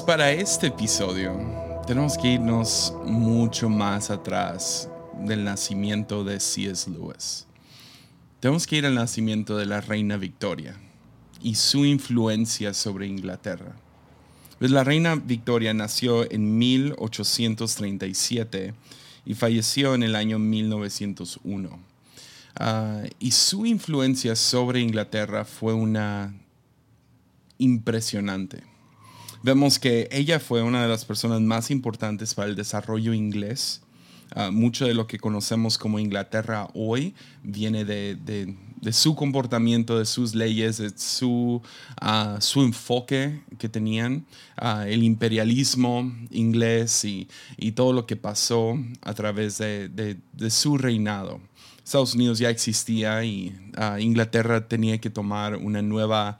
Para este episodio tenemos que irnos mucho más atrás del nacimiento de C.S. Lewis. Tenemos que ir al nacimiento de la reina Victoria y su influencia sobre Inglaterra. Pues la reina Victoria nació en 1837 y falleció en el año 1901. Ah, y su influencia sobre Inglaterra fue una impresionante. Vemos que ella fue una de las personas más importantes para el desarrollo inglés. Ah, mucho de lo que conocemos como Inglaterra hoy viene de, su comportamiento, de sus leyes, de su, ah, su enfoque que tenían, ah, el imperialismo inglés y, y, todo lo que pasó a través de, su reinado. Estados Unidos ya existía y Inglaterra tenía que tomar una nueva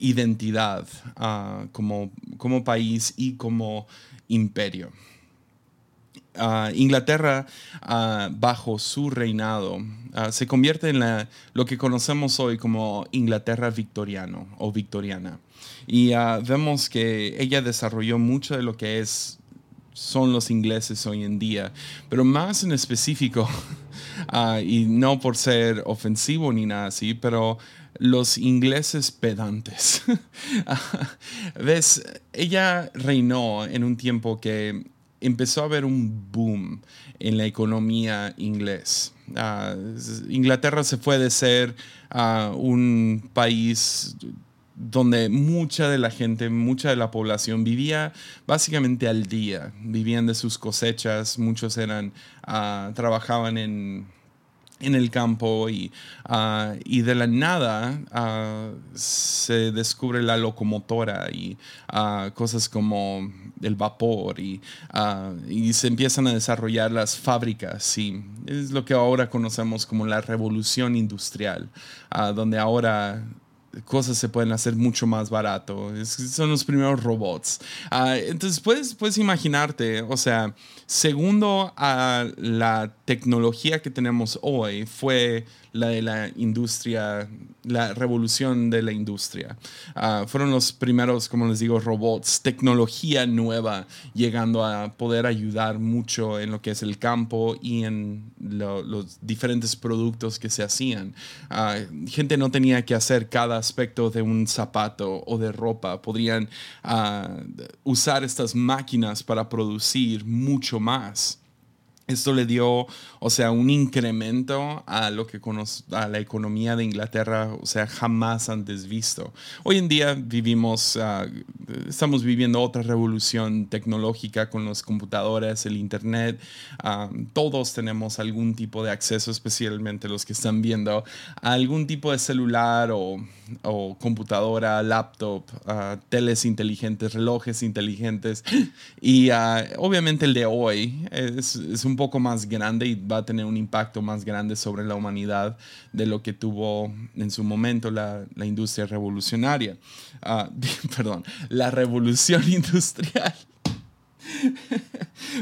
identidad ah, como, como país y como imperio. Ah, Inglaterra, ah, bajo su reinado, se convierte en la, lo que conocemos hoy como Inglaterra victoriano o victoriana. Y vemos que ella desarrolló mucho de lo que es, son los ingleses hoy en día, pero más en específico, y no por ser ofensivo ni nada así, pero los ingleses pedantes. ¿Ves? Ella reinó en un tiempo que empezó a haber un boom en la economía inglés. Ah, Inglaterra se fue de ser ah, un país donde mucha de la gente, mucha de la población vivía básicamente al día, vivían de sus cosechas, muchos eran, ah, trabajaban en en el campo y, ah, y de la nada ah, se descubre la locomotora y ah, cosas como el vapor y, y, se empiezan a desarrollar las fábricas y es lo que ahora conocemos como la revolución industrial, donde ahora cosas se pueden hacer mucho más barato. son los primeros robots. Ah, entonces puedes, puedes imaginarte, o sea, segundo a la tecnología que tenemos hoy fue la de la industria, la revolución de la industria. Ah, fueron los primeros, como les digo, robots, tecnología nueva, llegando a poder ayudar mucho en lo que es el campo y en los diferentes productos que se hacían. Ah, gente no tenía que hacer cada aspecto de un zapato o de ropa, podrían ah, usar estas máquinas para producir mucho más. Esto le dio, o sea, un incremento a lo que a la economía de Inglaterra, o sea, jamás antes visto. Hoy en día vivimos, ah, estamos viviendo otra revolución tecnológica con los computadores, el internet. Ah, todos tenemos algún tipo de acceso, especialmente los que están viendo, a algún tipo de celular o, computadora, laptop, uh, teles inteligentes, relojes inteligentes. Y obviamente el de hoy es, es un poco más grande y va a tener un impacto más grande sobre la humanidad de lo que tuvo en su momento la, la industria revolucionaria. Ah, perdón, la revolución industrial.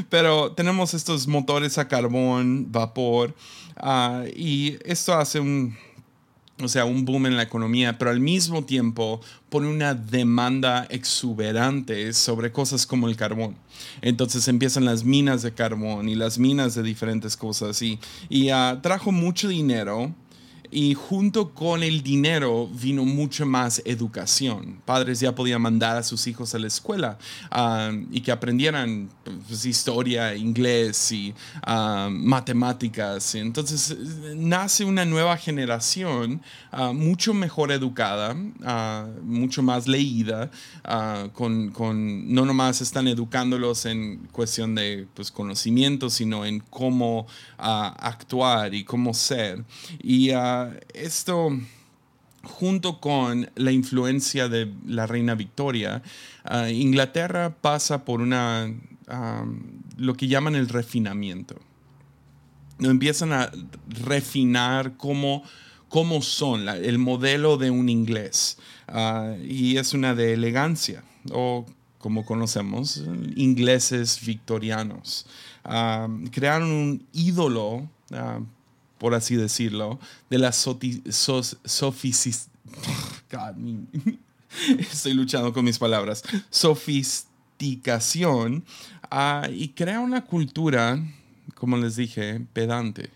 Pero tenemos estos motores a carbón, vapor, ah, y esto hace un, o sea, un boom en la economía, pero al mismo tiempo pone una demanda exuberante sobre cosas como el carbón. Entonces empiezan las minas de carbón y las minas de diferentes cosas y, y uh, trajo mucho dinero y junto con el dinero vino mucho más educación. Padres ya podían mandar a sus hijos a la escuela ah, y que aprendieran pues, historia, inglés y uh, matemáticas. Entonces nace una nueva generación ah, mucho mejor educada, mucho más leída, con, con, no nomás están educándolos en cuestión de pues, conocimiento, sino en cómo actuar y cómo ser. Y esto junto con la influencia de la reina Victoria, ah, Inglaterra pasa por una, lo que llaman el refinamiento. Empiezan a refinar cómo, cómo son, el modelo de un inglés. Ah, y es una de elegancia, o como conocemos, ingleses victorianos. Ah, crearon un ídolo por así decirlo, de la. Estoy luchando con mis palabras. Sofis sofisticación y crea una cultura, como les dije, pedante.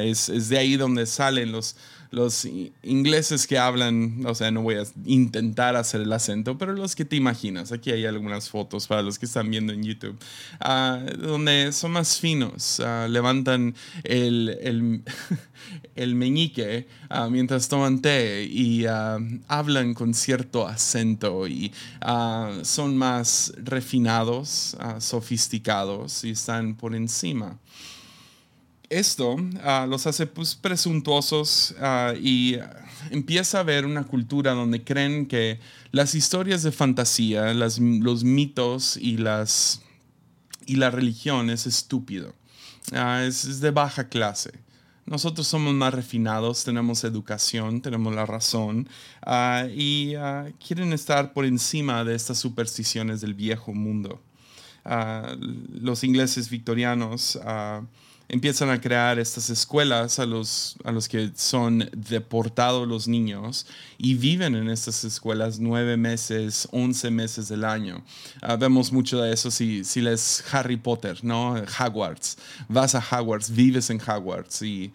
Es, es de ahí donde salen los, los ingleses que hablan, o sea, no voy a intentar hacer el acento, pero los que te imaginas. Aquí hay algunas fotos para los que están viendo en YouTube, ah, donde son más finos, ah, levantan el, el, meñique ah, mientras toman té y hablan con cierto acento y son más refinados, sofisticados y están por encima esto ah, los hace pues, presuntuosos ah, y empieza a haber una cultura donde creen que las historias de fantasía, los mitos y, las, y la religión es estúpido, ah, es, de baja clase. Nosotros somos más refinados, tenemos educación, tenemos la razón y quieren estar por encima de estas supersticiones del viejo mundo. los ingleses victorianos empiezan a crear estas escuelas a los, a los que son deportados los niños y viven en estas escuelas nueve meses, once meses del año. Ah, vemos mucho de eso si, si lees Harry Potter, ¿no? Hogwarts. Vas a Hogwarts, vives en Hogwarts y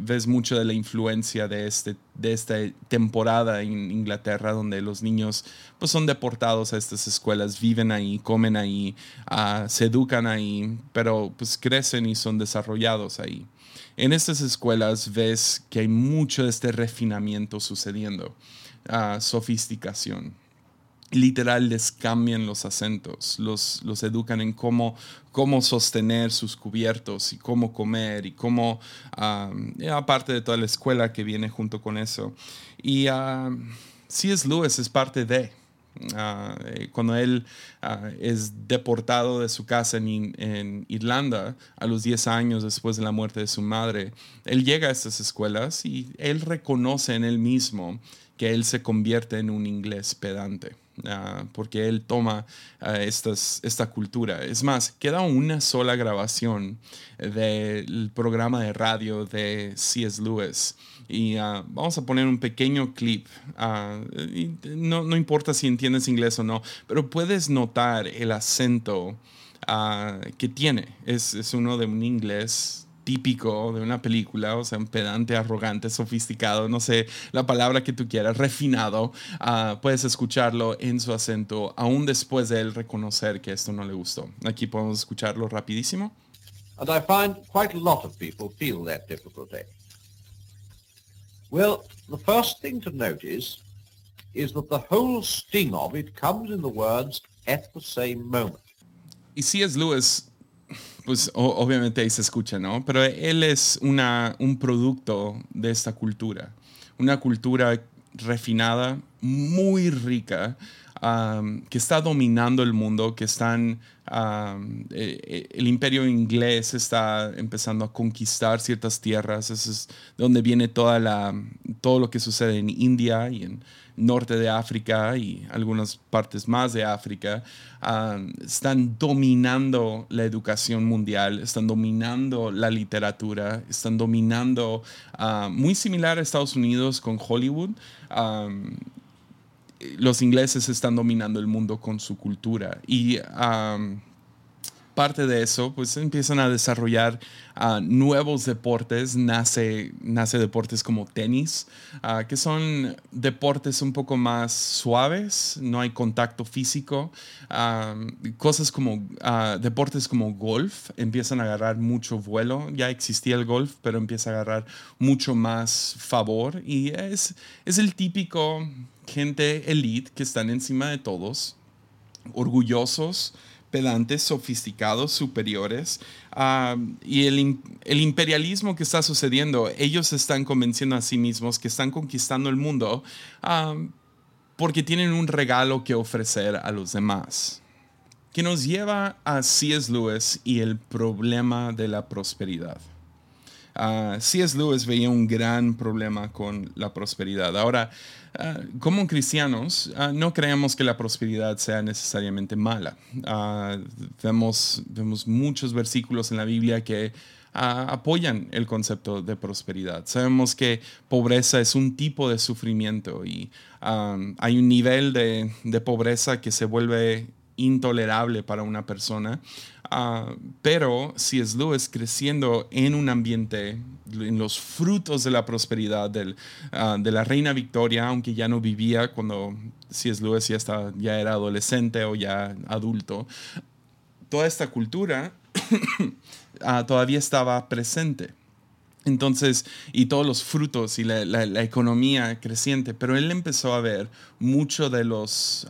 ves mucho de la influencia de, este, de esta temporada en Inglaterra donde los niños pues, son deportados a estas escuelas, viven ahí, comen ahí, ah, se educan ahí, pero pues crecen y son desarrollados ahí. En estas escuelas ves que hay mucho de este refinamiento sucediendo, uh, sofisticación literal les cambian los acentos, los, los educan en cómo, cómo sostener sus cubiertos y cómo comer y cómo, aparte de toda la escuela que viene junto con eso. Y C.S. Lewis es parte de, ah, eh, cuando él ah, es deportado de su casa en, en, Irlanda a los 10 años después de la muerte de su madre, él llega a estas escuelas y él reconoce en él mismo que él se convierte en un inglés pedante. Ah, porque él toma ah, esta cultura. Es más, queda una sola grabación del programa de radio de C.S. Lewis. Y ah, vamos a poner un pequeño clip. no, no, importa si entiendes inglés o no, pero puedes notar el acento que tiene. Es, es uno de un inglés típico de una película, o sea, un pedante, arrogante, sofisticado, no sé, la palabra que tú quieras, refinado, uh, puedes escucharlo en su acento, aún después de él reconocer que esto no le gustó. Aquí podemos escucharlo rapidísimo. And I find quite a lot of people feel that difficulty. Well, the first thing to notice is that the whole sting of it comes in the words at the same moment. Y C.S. Lewis pues obviamente ahí se escucha, ¿no? Pero él es una, un producto de esta cultura, una cultura refinada, muy rica, que está dominando el mundo, que están, eh, eh, el imperio inglés está empezando a conquistar ciertas tierras, eso es donde viene toda la, todo lo que sucede en India y en norte de África y algunas partes más de África, ah, están dominando la educación mundial, están dominando la literatura, están dominando, ah, muy similar a Estados Unidos con Hollywood. Ah, los ingleses están dominando el mundo con su cultura y parte de eso, pues empiezan a desarrollar ah, nuevos deportes. Nace, nace deportes como tenis, ah, que son deportes un poco más suaves, no hay contacto físico. Ah, cosas como deportes como golf empiezan a agarrar mucho vuelo. Ya existía el golf, pero empieza a agarrar mucho más favor y es, es el típico gente elite que están encima de todos, orgullosos pedantes, sofisticados, superiores. Ah, y el, imperialismo que está sucediendo, ellos están convenciendo a sí mismos que están conquistando el mundo ah, porque tienen un regalo que ofrecer a los demás. Que nos lleva a C.S. Lewis y el problema de la prosperidad. Uh, C.S. Lewis veía un gran problema con la prosperidad. Ahora, ah, como cristianos, ah, no creemos que la prosperidad sea necesariamente mala. vemos, vemos muchos versículos en la Biblia que apoyan el concepto de prosperidad. Sabemos que pobreza es un tipo de sufrimiento y hay un nivel de, de pobreza que se vuelve intolerable para una persona. Uh, pero C.S. Lewis creciendo en un ambiente, en los frutos de la prosperidad del, uh, de la reina Victoria, aunque ya no vivía cuando C.S. Lewis ya, estaba, ya era adolescente o ya adulto, toda esta cultura uh, todavía estaba presente. Entonces, y todos los frutos y la, la, economía creciente, pero él empezó a ver mucho de los,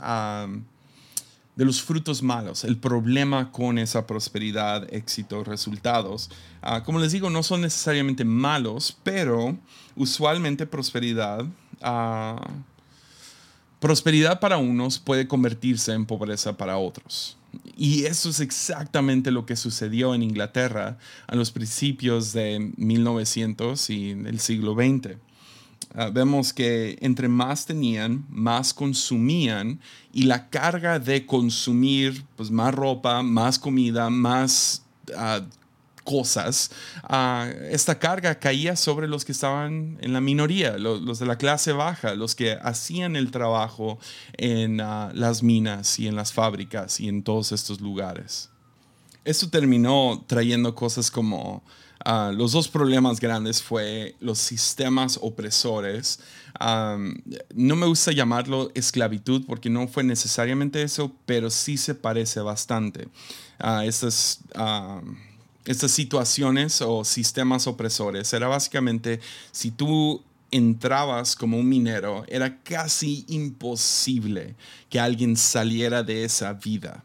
de los frutos malos, el problema con esa prosperidad, éxito, resultados. Uh, como les digo, no son necesariamente malos, pero usualmente prosperidad, uh, prosperidad para unos puede convertirse en pobreza para otros. Y eso es exactamente lo que sucedió en Inglaterra a los principios de 1900 y el siglo XX. Uh, vemos que entre más tenían, más consumían y la carga de consumir pues, más ropa, más comida, más uh, cosas, uh, esta carga caía sobre los que estaban en la minoría, los, de la clase baja, los que hacían el trabajo en las minas y en las fábricas y en todos estos lugares. Esto terminó trayendo cosas como Uh, los dos problemas grandes fue los sistemas opresores. No me gusta llamarlo esclavitud porque no fue necesariamente eso, pero sí se parece bastante. Uh, estas, uh, estas situaciones o sistemas opresores era básicamente si tú entrabas como un minero, era casi imposible que alguien saliera de esa vida.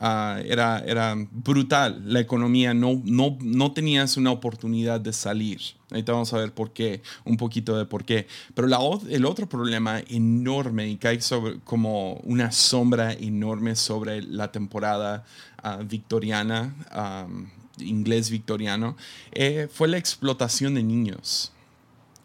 Uh, era, era brutal. La economía no, no, no tenías una oportunidad de salir. Ahorita vamos a ver por qué, un poquito de por qué. Pero el otro problema enorme y cae sobre, como una sombra enorme sobre la temporada uh, victoriana, um, inglés victoriano, eh, fue la explotación de niños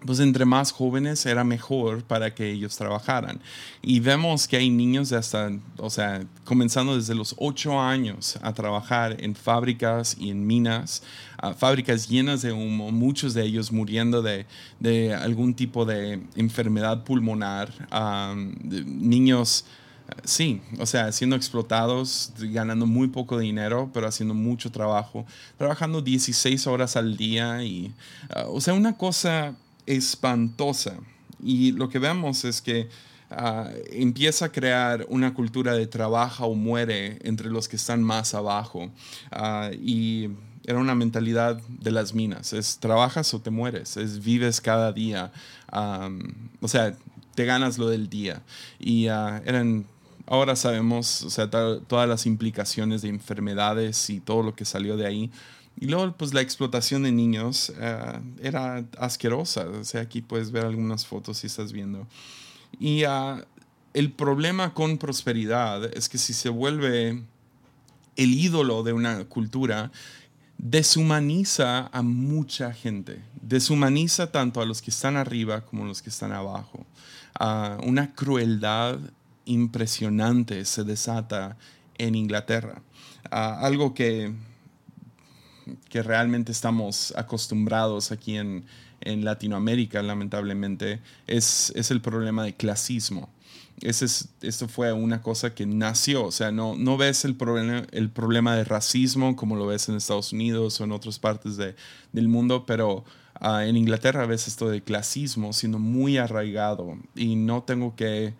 pues entre más jóvenes era mejor para que ellos trabajaran. Y vemos que hay niños de hasta, o sea, comenzando desde los 8 años a trabajar en fábricas y en minas, uh, fábricas llenas de humo, muchos de ellos muriendo de, de algún tipo de enfermedad pulmonar, um, niños... Sí, o sea, siendo explotados, ganando muy poco dinero, pero haciendo mucho trabajo, trabajando 16 horas al día y, uh, o sea, una cosa espantosa. Y lo que vemos es que uh, empieza a crear una cultura de trabaja o muere entre los que están más abajo. Uh, y era una mentalidad de las minas, es trabajas o te mueres, es vives cada día. O sea, te ganas lo del día. Y uh, eran ahora sabemos o sea, todas las implicaciones de enfermedades y todo lo que salió de ahí. Y luego, pues la explotación de niños uh, era asquerosa. O sea, aquí puedes ver algunas fotos si estás viendo. Y uh, el problema con prosperidad es que si se vuelve el ídolo de una cultura, deshumaniza a mucha gente. Deshumaniza tanto a los que están arriba como a los que están abajo. Uh, una crueldad impresionante se desata en Inglaterra. algo que que realmente estamos acostumbrados aquí en, en Latinoamérica, lamentablemente, es, es, el problema de clasismo. Ese es, esto fue una cosa que nació, o sea, no, no ves el, problema, el problema de racismo como lo ves en Estados Unidos o en otras partes de, del mundo, pero uh, en Inglaterra ves esto de clasismo siendo muy arraigado y no tengo que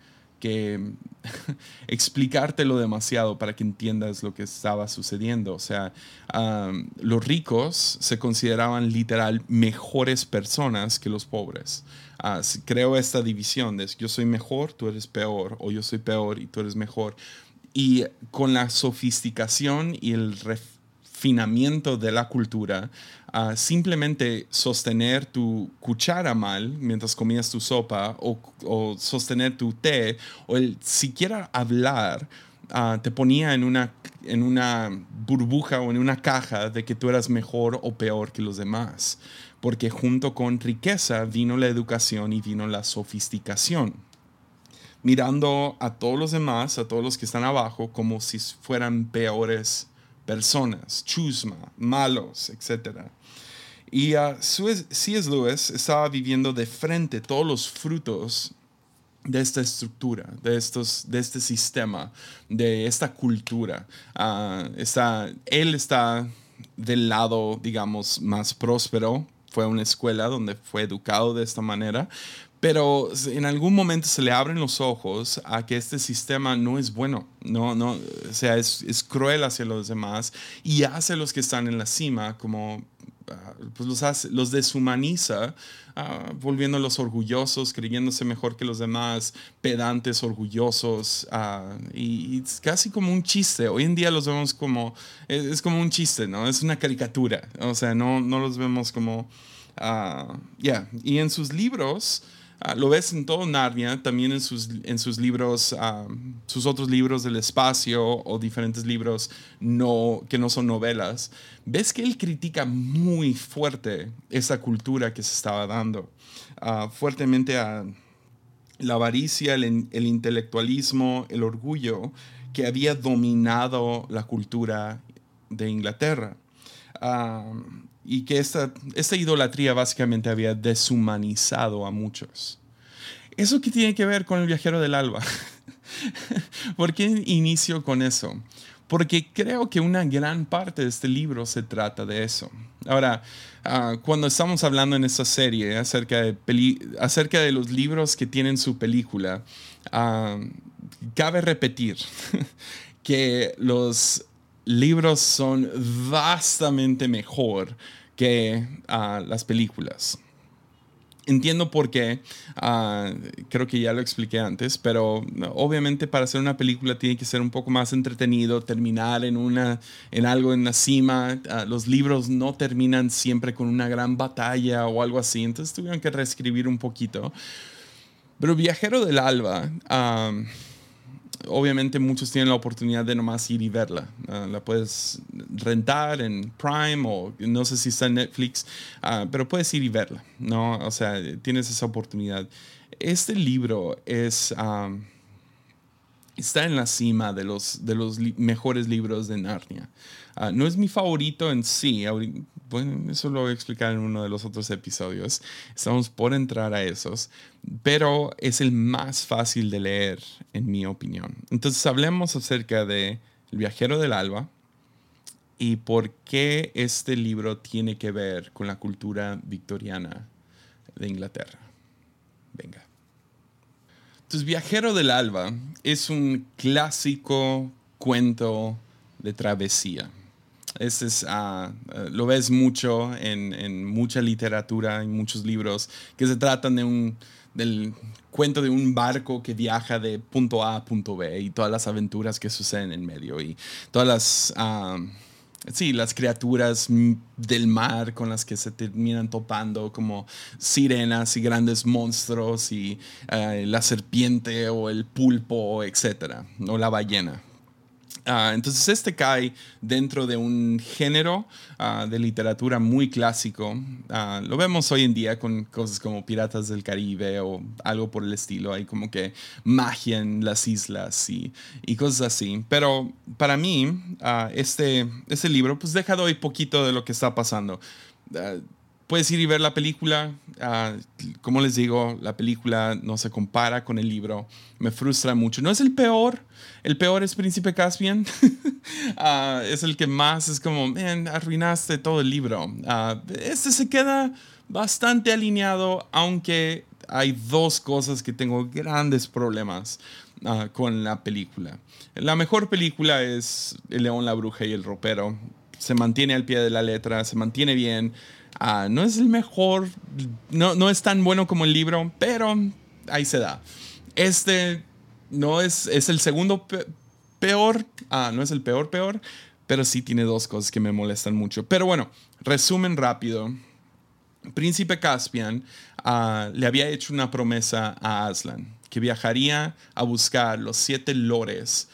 que explicártelo demasiado para que entiendas lo que estaba sucediendo. O sea, los ricos se consideraban literal mejores personas que los pobres. Uh, creo esta división de yo soy mejor, tú eres peor, o yo soy peor y tú eres mejor. Y con la sofisticación y el refinamiento de la cultura, simplemente sostener tu cuchara mal mientras comías tu sopa o, o sostener tu té o el siquiera hablar uh, te ponía en una, en una burbuja o en una caja de que tú eras mejor o peor que los demás. Porque junto con riqueza vino la educación y vino la sofisticación mirando a todos los demás, a todos los que están abajo, como si fueran peores personas, chusma, malos, etc. Y uh, C.S. Lewis estaba viviendo de frente todos los frutos de esta estructura, de, estos, de este sistema, de esta cultura. Ah, está, él está del lado, digamos, más próspero. Fue una escuela donde fue educado de esta manera, pero en algún momento se le abren los ojos a que este sistema no es bueno, no, no, o sea, es, es cruel hacia los demás y hace a los que están en la cima como Ah, pues los, hace, los deshumaniza, uh, volviéndolos orgullosos, creyéndose mejor que los demás, pedantes, orgullosos, uh, y, es casi como un chiste. Hoy en día los vemos como, es, como un chiste, ¿no? Es una caricatura, o sea, no, no los vemos como, ya, y en sus libros, Ah, lo ves en todo Narnia, también en sus, en sus libros, ah, sus otros libros del espacio o diferentes libros no, que no son novelas. Ves que él critica muy fuerte esa cultura que se estaba dando, uh, fuertemente a la avaricia, el, el, intelectualismo, el orgullo que había dominado la cultura de Inglaterra y que esta, esta idolatría básicamente había deshumanizado a muchos. ¿Eso qué tiene que ver con el viajero del alba? ¿Por qué inicio con eso? Porque creo que una gran parte de este libro se trata de eso. Ahora, ah, cuando estamos hablando en esta serie acerca de, acerca de los libros que tienen su película, ah, cabe repetir que los libros son vastamente mejor que ah, las películas. Entiendo por qué, ah, creo que ya lo expliqué antes, pero obviamente para hacer una película tiene que ser un poco más entretenido, terminar en, una, en algo en la cima. Ah, los libros no terminan siempre con una gran batalla o algo así, entonces tuvieron que reescribir un poquito. Pero Viajero del Alba obviamente muchos tienen la oportunidad de nomás ir y verla. La puedes rentar en Prime o no sé si está en Netflix, ah, pero puedes ir y verla, ¿no? O sea, tienes esa oportunidad. Este libro es... está en la cima de los, de los mejores libros de Narnia. Ah, no es mi favorito en sí, bueno, eso lo voy a explicar en uno de los otros episodios. Estamos por entrar a esos, pero es el más fácil de leer, en mi opinión. Entonces, hablemos acerca de El viajero del alba y por qué este libro tiene que ver con la cultura victoriana de Inglaterra. Venga. Entonces, Viajero del Alba es un clásico cuento de travesía. Este es, uh, lo ves mucho en, en, mucha literatura, en muchos libros, que se tratan de un, del cuento de un barco que viaja de punto A a punto B y todas las aventuras que suceden en medio y todas las... Uh, sí, las criaturas del mar con las que se terminan topando, como sirenas y grandes monstruos y uh, la serpiente o el pulpo, etcétera, o la ballena. Ah, entonces este cae dentro de un género ah, de literatura muy clásico. Ah, lo vemos hoy en día con cosas como Piratas del Caribe o algo por el estilo. Hay como que magia en las islas y, y cosas así. Pero para mí este, este libro pues deja de hoy poquito de lo que está pasando puedes ir y ver la película. como les digo, la película no se compara con el libro. Me frustra mucho. No es el peor, el peor es Príncipe Caspian. Ah, es el que más es como, man, arruinaste todo el libro. Uh, este se queda bastante alineado, aunque hay dos cosas que tengo grandes problemas con la película. La mejor película es El León, la Bruja y el Ropero. Se mantiene al pie de la letra, se mantiene bien. No es el mejor, no, no es tan bueno como el libro, pero ahí se da. Este no es, es el segundo peor, ah, no es el peor peor, pero sí tiene dos cosas que me molestan mucho. Pero bueno, resumen rápido. Príncipe Caspian ah, le había hecho una promesa a Aslan, que viajaría a buscar los siete lores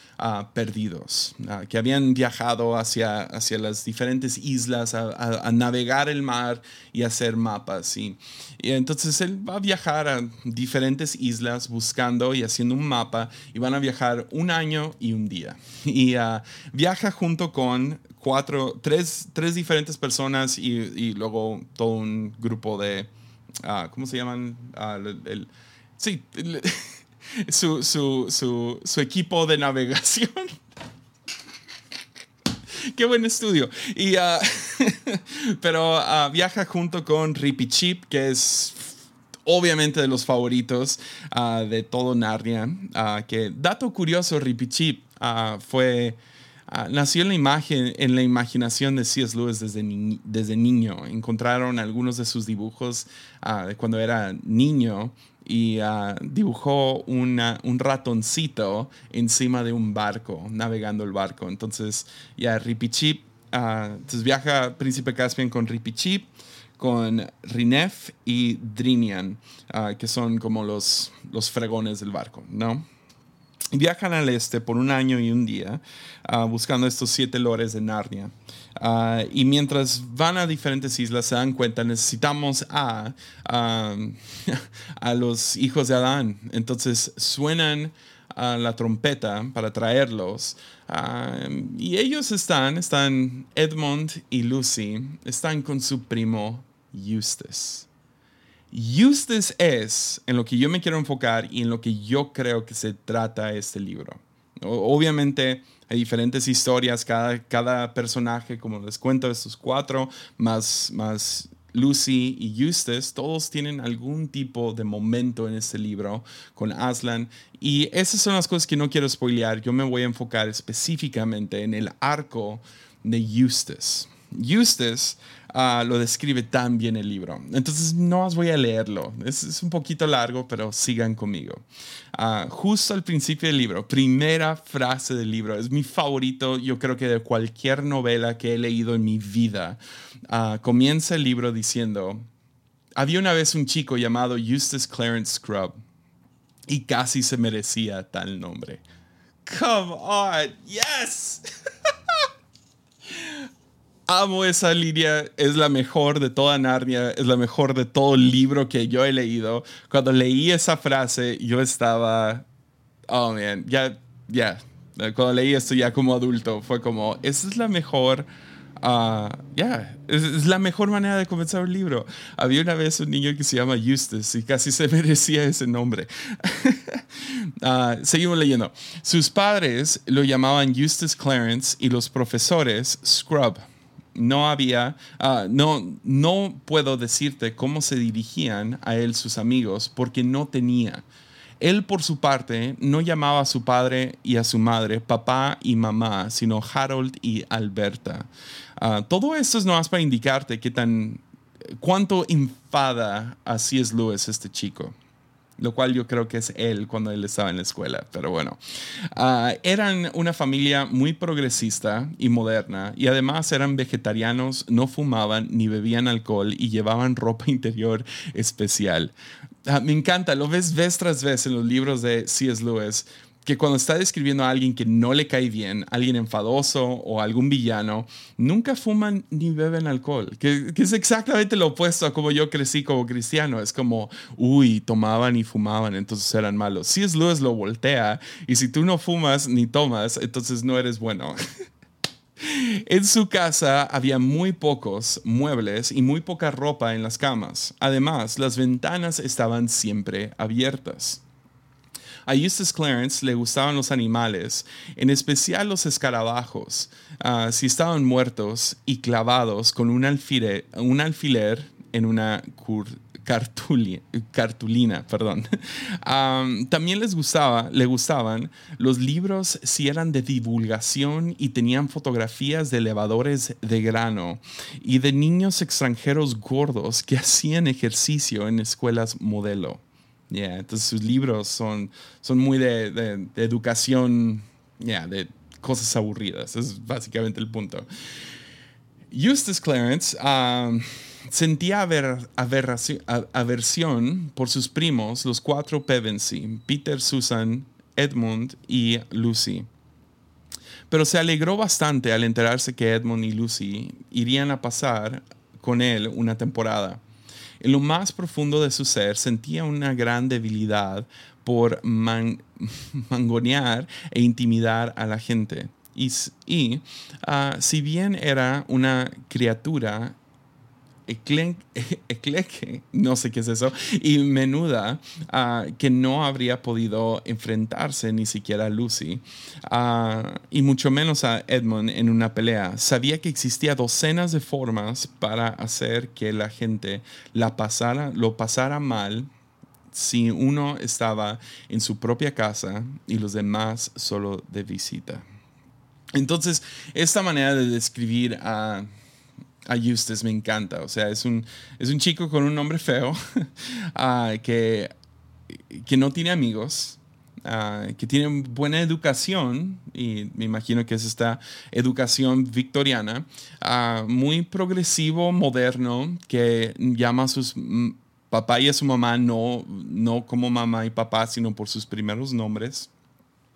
perdidos, que habían viajado hacia, hacia las diferentes islas a, navegar el mar y hacer mapas. Y, entonces él va a viajar a diferentes islas buscando y haciendo un mapa y van a viajar un año y un día. Y ah, viaja junto con cuatro, tres, tres diferentes personas y, luego todo un grupo de, ¿cómo se llaman? Uh, el, sí. su, su, su, su equipo de navegación. Qué buen estudio. Y, ah, pero ah, viaja junto con Rippy Chip, que es obviamente de los favoritos ah, de todo Narnia. que dato curioso, Rippy Chip fue nació en la imagen, en la imaginación de C.S. Lewis desde, desde niño. Encontraron algunos de sus dibujos de cuando era niño y ah, dibujó un ratoncito encima de un barco, navegando el barco. Entonces, ya Rippy Chip, uh, entonces viaja Príncipe Caspian con Rippy Chip, con Rinef y Drinian, ah, que son como los, los fregones del barco, ¿no? Viajan al este por un año y un día buscando estos siete lores de Narnia. Ah, y mientras van a diferentes islas se dan cuenta, necesitamos a, a, los hijos de Adán. Entonces suenan a la trompeta para traerlos. Ah, y ellos están, están Edmund y Lucy, están con su primo Eustace. Eustace es en lo que yo me quiero enfocar y en lo que yo creo que se trata este libro. Obviamente hay diferentes historias, cada, cada personaje, como les cuento, estos cuatro, más, más Lucy y Eustace, todos tienen algún tipo de momento en este libro con Aslan. Y esas son las cosas que no quiero spoilear. Yo me voy a enfocar específicamente en el arco de Eustace. Eustace Ah, lo describe tan bien el libro. Entonces no os voy a leerlo. Es, un poquito largo, pero sigan conmigo. Ah, justo al principio del libro, primera frase del libro, es mi favorito, yo creo que de cualquier novela que he leído en mi vida. Ah, comienza el libro diciendo, había una vez un chico llamado Eustace Clarence Scrub y casi se merecía tal nombre. Come on, yes. amo esa línea, es la mejor de toda Narnia, es la mejor de todo libro que yo he leído. Cuando leí esa frase, yo estaba, oh man, ya, ya, cuando leí esto ya como adulto, fue como, esa es la mejor, uh, ya, es, la mejor manera de comenzar un libro. Había una vez un niño que se llama Eustace y casi se merecía ese nombre. uh, seguimos leyendo. Sus padres lo llamaban Eustace Clarence y los profesores Scrub no había, ah, no, no puedo decirte cómo se dirigían a él sus amigos porque no tenía. Él, por su parte, no llamaba a su padre y a su madre papá y mamá, sino Harold y Alberta. Ah, todo esto es más para indicarte qué tan, cuánto enfada a C.S. Lewis este chico lo cual yo creo que es él cuando él estaba en la escuela, pero bueno. Ah, eran una familia muy progresista y moderna y además eran vegetarianos, no fumaban ni bebían alcohol y llevaban ropa interior especial. Ah, me encanta, lo ves vez tras vez en los libros de C.S. Lewis que cuando está describiendo a alguien que no le cae bien, alguien enfadoso o algún villano, nunca fuman ni beben alcohol, que, es exactamente lo opuesto a como yo crecí como cristiano. Es como, uy, tomaban y fumaban, entonces eran malos. Si es Lewis lo voltea y si tú no fumas ni tomas, entonces no eres bueno. En su casa había muy pocos muebles y muy poca ropa en las camas. Además, las ventanas estaban siempre abiertas. A Eustace Clarence le gustaban los animales, en especial los escarabajos, ah, si estaban muertos y clavados con un un alfiler en una cartulina. Perdón. también les gustaba, le gustaban los libros si eran de divulgación y tenían fotografías de elevadores de grano y de niños extranjeros gordos que hacían ejercicio en escuelas modelo entonces sus libros son, son muy de, educación, de cosas aburridas. Es básicamente el punto. Eustace Clarence um, sentía aversión por sus primos, los cuatro Pevensey, Peter, Susan, Edmund y Lucy. Pero se alegró bastante al enterarse que Edmund y Lucy irían a pasar con él una temporada. En lo más profundo de su ser sentía una gran debilidad por mangonear e intimidar a la gente. Y, ah, si bien era una criatura Ecleque, no sé qué es eso, y Menuda, ah, que no habría podido enfrentarse ni siquiera a Lucy, ah, y mucho menos a Edmund en una pelea. Sabía que existía docenas de formas para hacer que la gente la pasara, lo pasara mal si uno estaba en su propia casa y los demás solo de visita. Entonces, esta manera de describir a, a Eustace me encanta. O sea, es un, es un chico con un nombre feo ah, que, que no tiene amigos, ah, que tiene buena educación, y me imagino que es esta educación victoriana, ah, muy progresivo, moderno, que llama a sus papá y a su mamá no, no como mamá y papá, sino por sus primeros nombres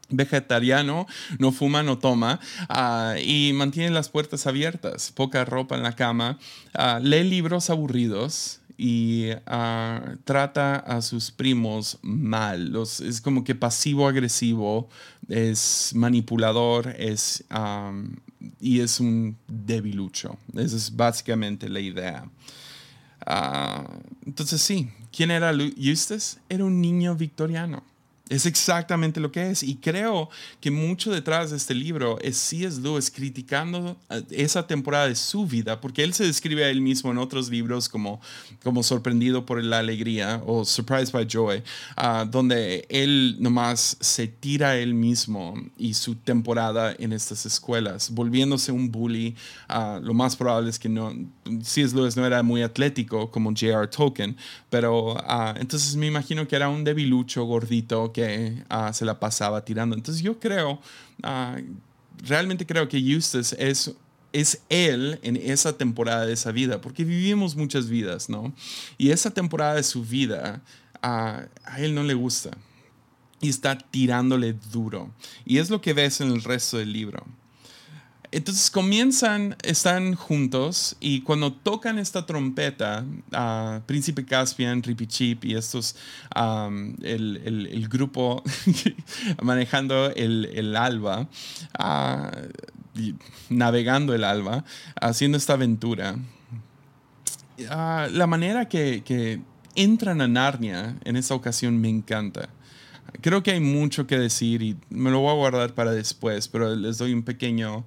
vegetariano, no fuma, no toma ah, y mantiene las puertas abiertas, poca ropa en la cama, uh, lee libros aburridos y ah, trata a sus primos mal. es como que pasivo-agresivo, es manipulador es, y es un debilucho. Esa es básicamente la idea. entonces sí, ¿quién era Eustace? Era un niño victoriano es exactamente lo que es. Y creo que mucho detrás de este libro es C.S. Lewis criticando eh, esa temporada de su vida, porque él se describe a él mismo en otros libros como, como sorprendido por la alegría o surprised by joy, ah, donde él nomás se tira a él mismo y su temporada en estas escuelas, volviéndose un bully. Ah, lo más probable es que no, C.S. Lewis no era muy atlético como J.R. Tolkien, pero ah, entonces me imagino que era un debilucho gordito que ah, se la pasaba tirando. Entonces yo creo, ah, realmente creo que Eustace es, es él en esa temporada de esa vida, porque vivimos muchas vidas, ¿no? Y esa temporada de su vida a él no le gusta y está tirándole duro. Y es lo que ves en el resto del libro. Entonces comienzan, están juntos y cuando tocan esta trompeta, Príncipe Caspian, Rippy Chip y estos, el, el, grupo manejando el, el alba, uh, navegando el alba, haciendo esta aventura, uh, la manera que, que entran a Narnia en esta ocasión me encanta. Creo que hay mucho que decir y me lo voy a guardar para después, pero les doy un pequeño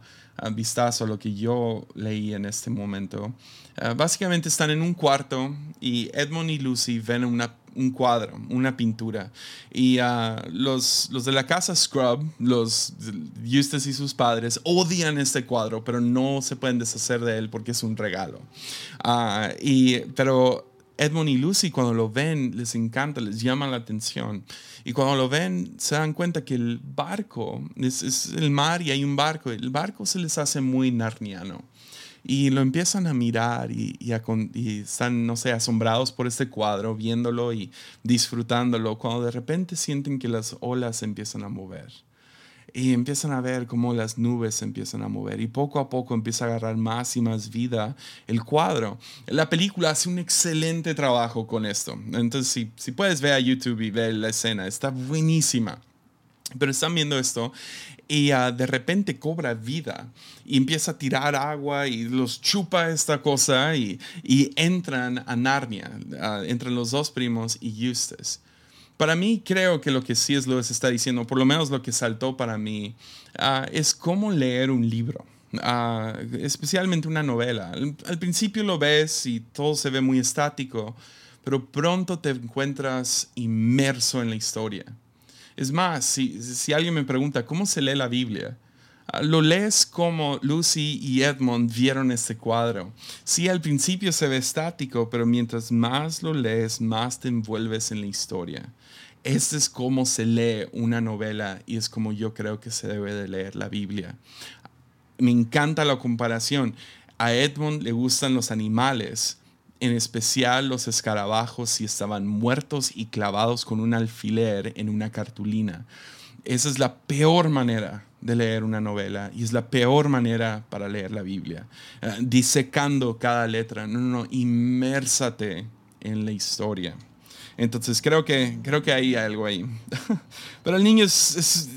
vistazo a lo que yo leí en este momento. Ah, básicamente están en un cuarto y Edmond y Lucy ven una, un cuadro, una pintura. Y ah, los, los de la casa Scrub, los Eustace y sus padres, odian este cuadro, pero no se pueden deshacer de él porque es un regalo. Ah, y, pero Edmond y Lucy cuando lo ven les encanta, les llama la atención. Y cuando lo ven se dan cuenta que el barco es, el mar y hay un barco. El barco se les hace muy narniano. Y lo empiezan a mirar y, y, están, no sé, asombrados por este cuadro, viéndolo y disfrutándolo, cuando de repente sienten que las olas empiezan a mover y empiezan a ver cómo las nubes se empiezan a mover y poco a poco empieza a agarrar más y más vida el cuadro. La película hace un excelente trabajo con esto. Entonces, si, si puedes ver a YouTube y ver la escena, está buenísima. Pero están viendo esto y ah, de repente cobra vida y empieza a tirar agua y los chupa esta cosa y, y entran a Narnia, uh, entran los dos primos y Eustace. Para mí creo que lo que sí es que se está diciendo, por lo menos lo que saltó para mí, ah, es cómo leer un libro. Ah, especialmente una novela. Al, principio lo ves y todo se ve muy estático, pero pronto te encuentras inmerso en la historia. Es más, si, alguien me pregunta cómo se lee la Biblia, lo lees como Lucy y Edmond vieron este cuadro. Sí, al principio se ve estático, pero mientras más lo lees, más te envuelves en la historia. Este es como se lee una novela y es como yo creo que se debe de leer la Biblia. Me encanta la comparación. A Edmund le gustan los animales, en especial los escarabajos si estaban muertos y clavados con un alfiler en una cartulina. Esa es la peor manera de leer una novela y es la peor manera para leer la Biblia. Eh, disecando cada letra. No, no, no, inmérsate en la historia. Entonces creo que, creo que hay algo ahí. Pero el niño es, es,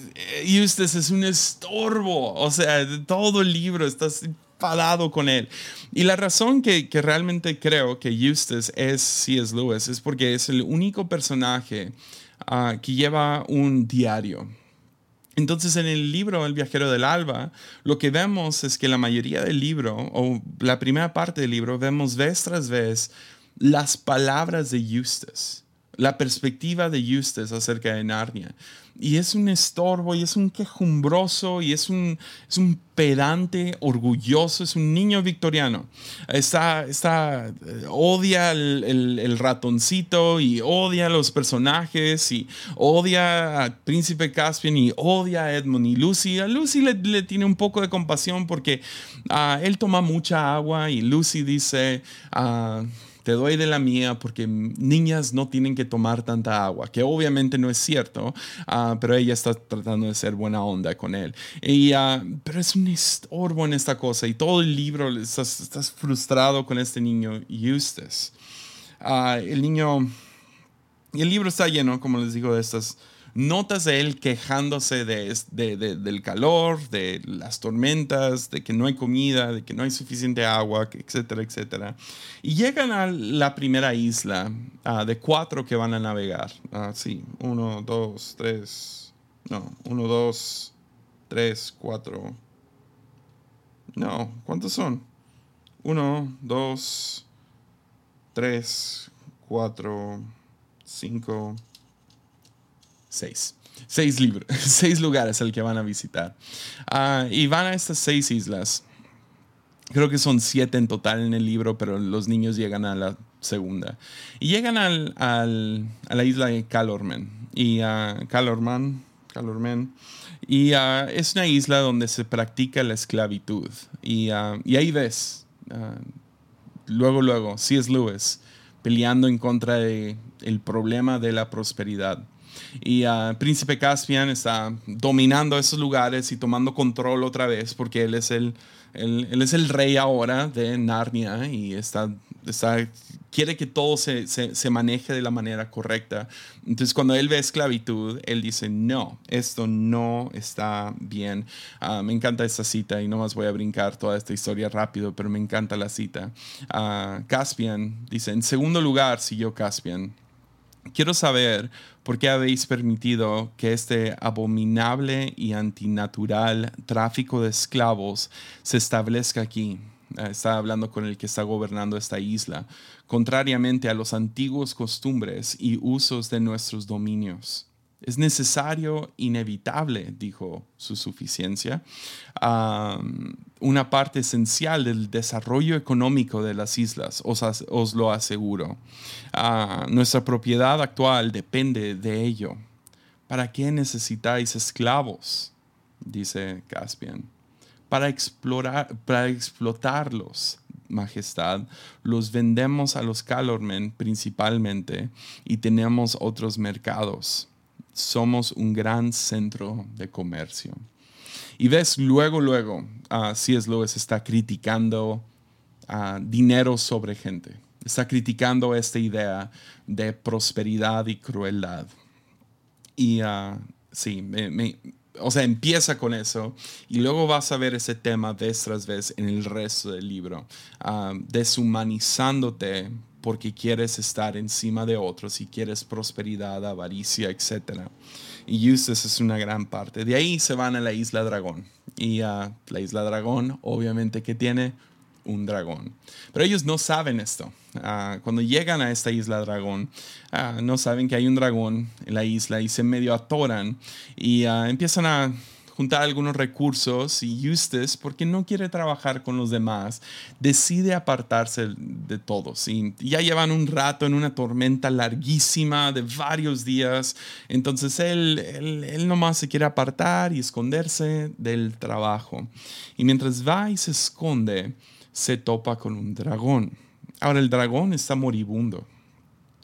Eustace es un estorbo. O sea, todo el libro está enfadado con él. Y la razón que, que realmente creo que Eustace es C.S. Lewis es porque es el único personaje ah, que lleva un diario. Entonces en el libro El viajero del alba, lo que vemos es que la mayoría del libro, o la primera parte del libro, vemos vez tras vez las palabras de Eustace, la perspectiva de Eustace acerca de Narnia. Y es un estorbo, y es un quejumbroso, y es un, es un pedante, orgulloso, es un niño victoriano. Está, está, eh, odia el, ratoncito, y odia a los personajes, y odia a Príncipe Caspian, y odia a Edmund y Lucy. A Lucy le, tiene un poco de compasión porque ah, él toma mucha agua, y Lucy dice... Uh, te doy de la mía porque niñas no tienen que tomar tanta agua, que obviamente no es cierto, ah, pero ella está tratando de ser buena onda con él. Y, ah, pero es un estorbo en esta cosa y todo el libro estás, frustrado con este niño Eustace. Ah, el niño, el libro está lleno, como les digo, de estas notas de él quejándose de, del calor, de las tormentas, de que no hay comida, de que no hay suficiente agua, etcétera, etcétera. Y llegan a la primera isla de cuatro que van a navegar. Ah, sí, uno, dos, tres, no, uno, dos, tres, cuatro. No, ¿cuántos son? Uno, dos, tres, cuatro, cinco, seis. Seis, libros, seis lugares al que van a visitar. Ah, y van a estas seis islas. Creo que son siete en total en el libro, pero los niños llegan a la segunda. Y llegan al, al, a la isla de Calormen. Y a Calorman, Calormen. Y uh, es una isla donde se practica la esclavitud. Y, uh, y ahí ves, luego, luego, C.S. Lewis peleando en contra del el problema de la prosperidad. Y uh, Príncipe Caspian está dominando esos lugares y tomando control otra vez porque él es el, él, es el rey ahora de Narnia y está, está, quiere que todo se, se, maneje de la manera correcta. Entonces cuando él ve esclavitud, él dice, no, esto no está bien. Uh, me encanta esta cita y no más voy a brincar toda esta historia rápido, pero me encanta la cita. Uh, Caspian dice, en segundo lugar siguió Caspian Quiero saber por qué habéis permitido que este abominable y antinatural tráfico de esclavos se establezca aquí. Eh, está hablando con el que está gobernando esta isla, contrariamente a los antiguos costumbres y usos de nuestros dominios. Es necesario, inevitable, dijo su suficiencia, una parte esencial del desarrollo económico de las islas, os, lo aseguro. Ah, nuestra propiedad actual depende de ello. ¿Para qué necesitáis esclavos? dice Caspian. Para, explorar, para explotarlos, Majestad, los vendemos a los Calormen principalmente y tenemos otros mercados somos un gran centro de comercio. Y ves, luego, luego, uh, C.S. Lewis está criticando dinero sobre gente. Está criticando esta idea de prosperidad y crueldad. Y uh, sí, o sea, empieza con eso y luego vas a ver ese tema vez tras vez en el resto del libro, uh, deshumanizándote porque quieres estar encima de otros y quieres prosperidad, avaricia, etc. Y Eustace es una gran parte. De ahí se van a la isla Dragón. Y a la isla Dragón, obviamente, que tiene un dragón. Pero ellos no saben esto. Ah, cuando llegan a esta isla dragón, ah, no saben que hay un dragón en la isla y se medio atoran y ah, empiezan a juntar algunos recursos y Eustace, porque no quiere trabajar con los demás, decide apartarse de todos. Y ya llevan un rato en una tormenta larguísima de varios días, entonces él, él, él nomás se quiere apartar y esconderse del trabajo. Y mientras va y se esconde, se topa con un dragón. Ahora el dragón está moribundo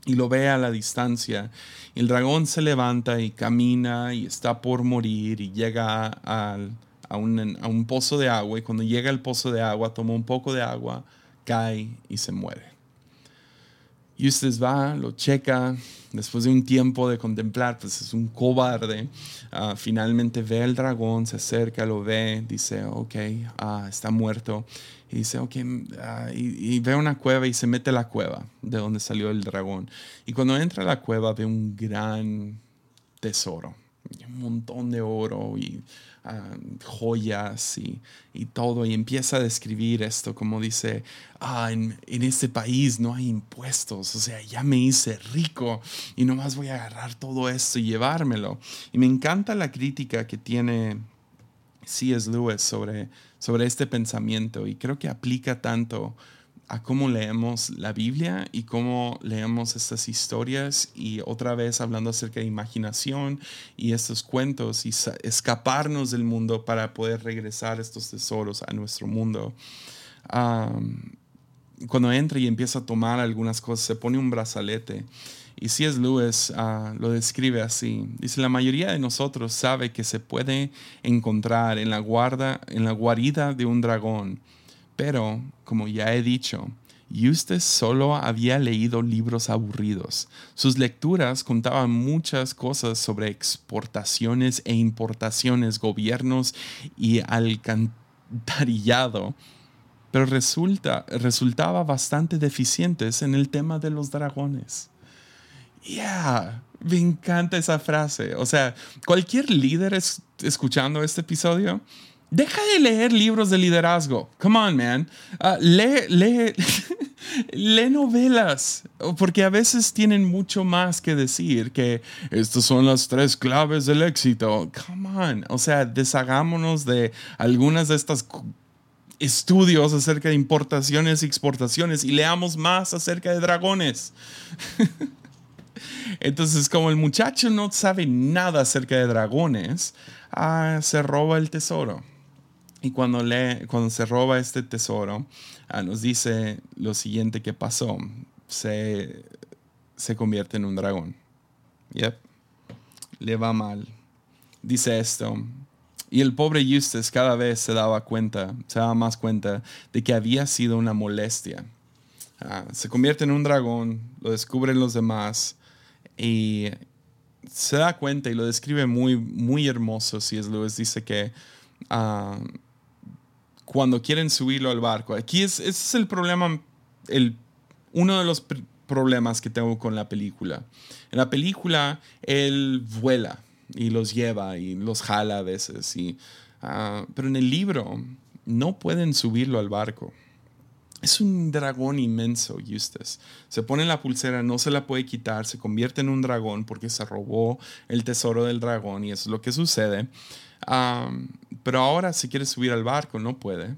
y lo ve a la distancia. El dragón se levanta y camina y está por morir y llega a, un, a, un, pozo de agua y cuando llega al pozo de agua toma un poco de agua, cae y se muere. Eustace va, lo checa, después de un tiempo de contemplar, pues es un cobarde. Ah, finalmente ve al dragón, se acerca, lo ve, dice, ok, ah, está muerto. Y dice, ok, ah, y, y, ve una cueva y se mete a la cueva de donde salió el dragón. Y cuando entra a la cueva ve un gran tesoro, un montón de oro y joyas y, y, todo, y empieza a describir esto como dice, ah, en, en, este país no hay impuestos, o sea, ya me hice rico y nomás voy a agarrar todo esto y llevármelo. Y me encanta la crítica que tiene C.S. Lewis sobre, sobre este pensamiento y creo que aplica tanto a cómo leemos la Biblia y cómo leemos estas historias y otra vez hablando acerca de imaginación y estos cuentos y escaparnos del mundo para poder regresar estos tesoros a nuestro mundo. cuando entra y empieza a tomar algunas cosas, se pone un brazalete. Y C.S. Lewis uh, lo describe así. Dice, la mayoría de nosotros sabe que se puede encontrar en la, guarda, en la guarida de un dragón pero, como ya he dicho, Eustace solo había leído libros aburridos. Sus lecturas contaban muchas cosas sobre exportaciones e importaciones, gobiernos y alcantarillado, pero resulta, resultaba bastante deficientes en el tema de los dragones. Yeah, me encanta esa frase. O sea, cualquier líder escuchando este episodio Deja de leer libros de liderazgo. Come on, man. Uh, lee, lee, lee, novelas, porque a veces tienen mucho más que decir que estas son las tres claves del éxito. Come on. O sea, deshagámonos de algunas de estas estudios acerca de importaciones y exportaciones y leamos más acerca de dragones. Entonces, como el muchacho no sabe nada acerca de dragones, ah, se roba el tesoro. Y cuando, lee, cuando se roba este tesoro, ah, nos dice lo siguiente que pasó. Se, se convierte en un dragón. Yep. Le va mal. Dice esto. Y el pobre Eustace cada vez se daba cuenta, se daba más cuenta de que había sido una molestia. Ah, se convierte en un dragón, lo descubren los demás y se da cuenta y lo describe muy, muy hermoso. Si es Lewis dice que uh, cuando quieren subirlo al barco. Aquí es, es el problema, el, uno de los problemas que tengo con la película. En la película él vuela y los lleva y los jala a veces, y, uh, pero en el libro no pueden subirlo al barco. Es un dragón inmenso, Eustace. Se pone la pulsera, no se la puede quitar, se convierte en un dragón porque se robó el tesoro del dragón y eso es lo que sucede pero ahora si quiere subir al barco no puede.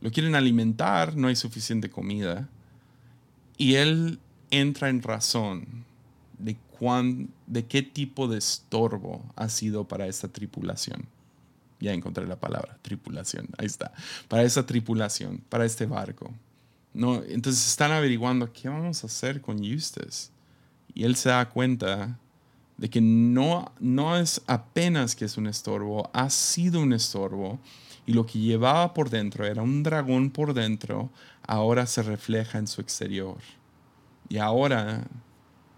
Lo quieren alimentar, no hay suficiente comida. Y él entra en razón de, cuán, de qué tipo de estorbo ha sido para esta tripulación. Ya encontré la palabra, tripulación, ahí está. Para esta tripulación, para este barco. No, entonces están averiguando qué vamos a hacer con Eustace. Y él se da cuenta de que no, no es apenas que es un estorbo, ha sido un estorbo y lo que llevaba por dentro era un dragón por dentro, ahora se refleja en su exterior. Y ahora